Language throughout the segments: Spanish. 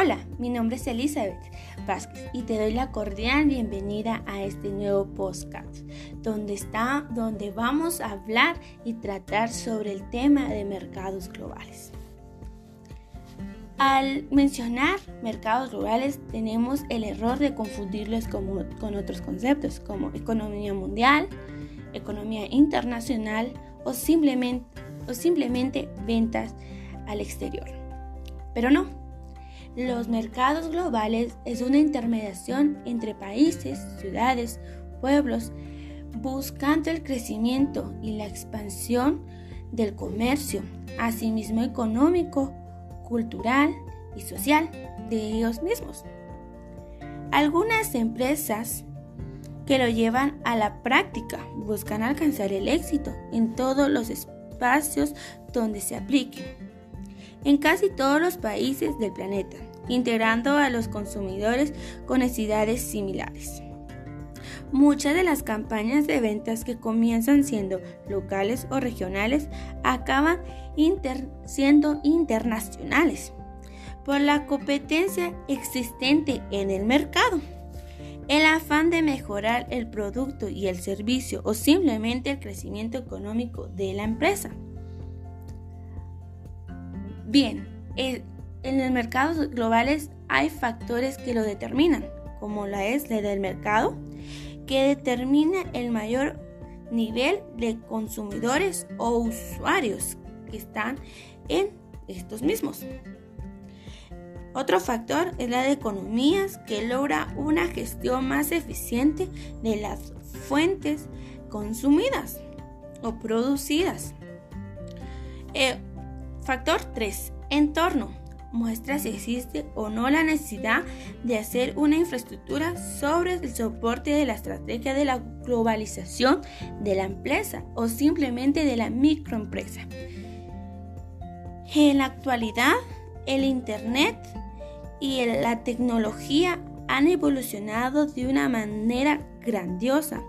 Hola, mi nombre es Elizabeth Vázquez y te doy la cordial bienvenida a este nuevo podcast donde está donde vamos a hablar y tratar sobre el tema de mercados globales. Al mencionar mercados globales tenemos el error de confundirlos con, con otros conceptos como economía mundial, economía internacional o simplemente, o simplemente ventas al exterior. Pero no, los mercados globales es una intermediación entre países, ciudades, pueblos, buscando el crecimiento y la expansión del comercio, asimismo económico, cultural y social de ellos mismos. Algunas empresas que lo llevan a la práctica buscan alcanzar el éxito en todos los espacios donde se apliquen en casi todos los países del planeta, integrando a los consumidores con necesidades similares. Muchas de las campañas de ventas que comienzan siendo locales o regionales acaban siendo internacionales por la competencia existente en el mercado. El afán de mejorar el producto y el servicio o simplemente el crecimiento económico de la empresa. Bien, en los mercados globales hay factores que lo determinan, como la es la del mercado, que determina el mayor nivel de consumidores o usuarios que están en estos mismos. Otro factor es la de economías que logra una gestión más eficiente de las fuentes consumidas o producidas. Eh, Factor 3. Entorno. Muestra si existe o no la necesidad de hacer una infraestructura sobre el soporte de la estrategia de la globalización de la empresa o simplemente de la microempresa. En la actualidad, el Internet y la tecnología han evolucionado de una manera grandiosa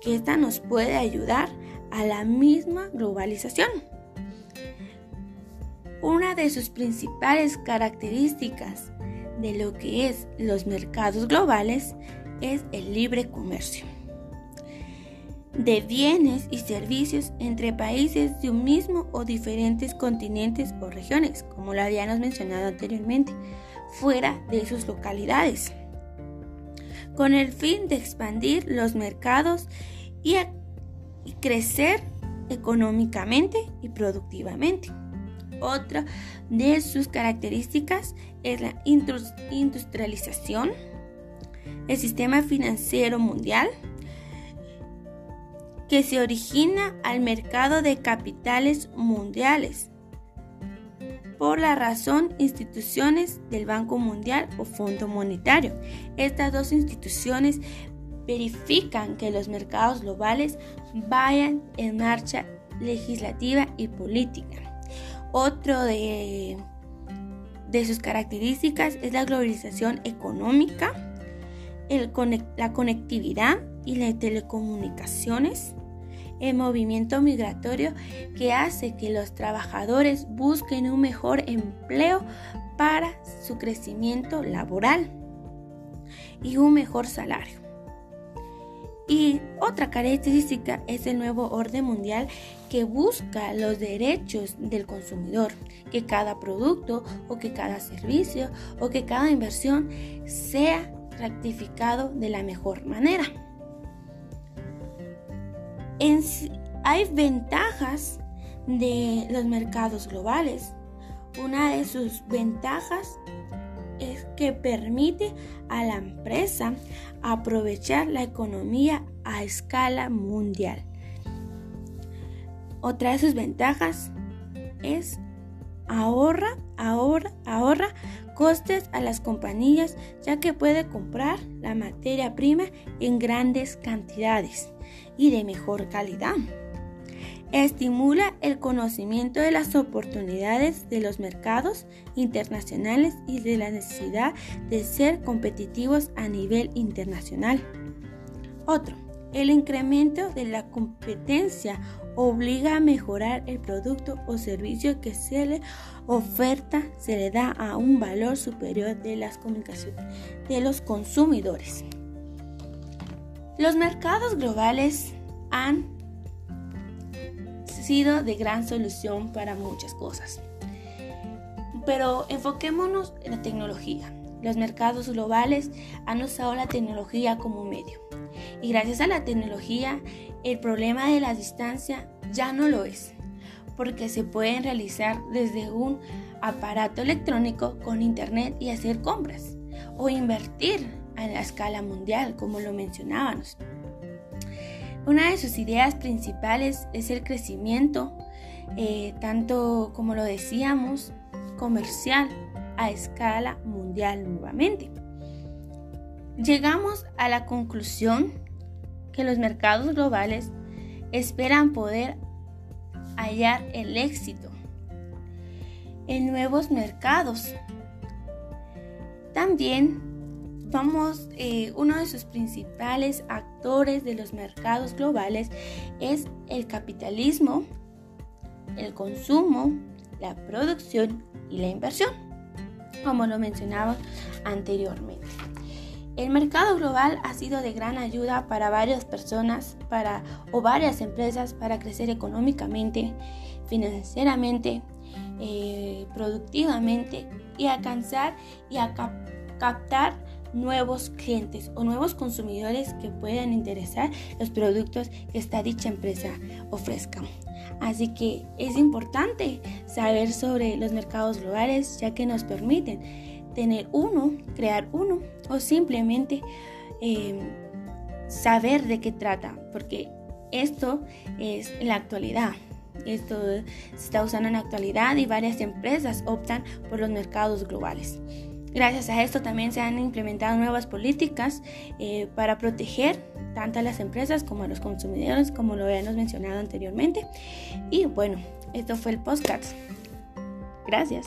que esta nos puede ayudar a la misma globalización. Una de sus principales características de lo que es los mercados globales es el libre comercio de bienes y servicios entre países de un mismo o diferentes continentes o regiones, como lo habíamos mencionado anteriormente, fuera de sus localidades, con el fin de expandir los mercados y, y crecer económicamente y productivamente. Otra de sus características es la industrialización, el sistema financiero mundial, que se origina al mercado de capitales mundiales por la razón instituciones del Banco Mundial o Fondo Monetario. Estas dos instituciones verifican que los mercados globales vayan en marcha legislativa y política. Otro de, sus características es la globalización económica, la conectividad y las telecomunicaciones, el movimiento migratorio que hace que los trabajadores busquen un mejor empleo para su crecimiento laboral y un mejor salario. Y otra característica es el nuevo orden mundial que busca los derechos del consumidor, que cada producto o que cada servicio o que cada inversión sea rectificado de la mejor manera. hay ventajas de los mercados globales. Una de sus ventajas que permite a la empresa aprovechar la economía a escala mundial. Otra de sus ventajas es ahorra, ahorra, ahorra costes a las compañías ya que puede comprar la materia prima en grandes cantidades y de mejor calidad. Estimula el conocimiento de las oportunidades de los mercados internacionales y de la necesidad de ser competitivos a nivel internacional. Otro, El incremento de la competencia obliga a mejorar el producto o servicio que se le oferta, se le da a un valor superior de las comunicaciones de los consumidores. Los mercados globales han sido de gran solución para muchas cosas. Pero enfoquémonos en la tecnología. Los mercados globales han usado la tecnología como medio. Y gracias a la tecnología, el problema de la distancia ya no lo es, porque se pueden realizar desde un aparato electrónico con internet y hacer compras, o invertir a la escala mundial, como lo mencionábamos. Una de sus ideas principales es el crecimiento, eh, tanto como lo decíamos, comercial a escala mundial nuevamente. Llegamos a la conclusión que los mercados globales esperan poder hallar el éxito en nuevos mercados. También vamos, eh, uno de sus principales actores de los mercados globales es el capitalismo, el consumo, la producción y la inversión, como lo mencionaba anteriormente. El mercado global ha sido de gran ayuda para varias personas para, o varias empresas para crecer económicamente, financieramente, eh, productivamente y alcanzar y a captar nuevos clientes o nuevos consumidores que puedan interesar los productos que esta dicha empresa ofrezca. Así que es importante saber sobre los mercados globales ya que nos permiten tener uno, crear uno o simplemente em, saber de qué trata, porque esto es la actualidad. Esto se está usando en la actualidad y varias empresas optan por los mercados globales. Gracias a esto también se han implementado nuevas políticas eh, para proteger tanto a las empresas como a los consumidores, como lo habíamos mencionado anteriormente. Y bueno, esto fue el podcast. Gracias.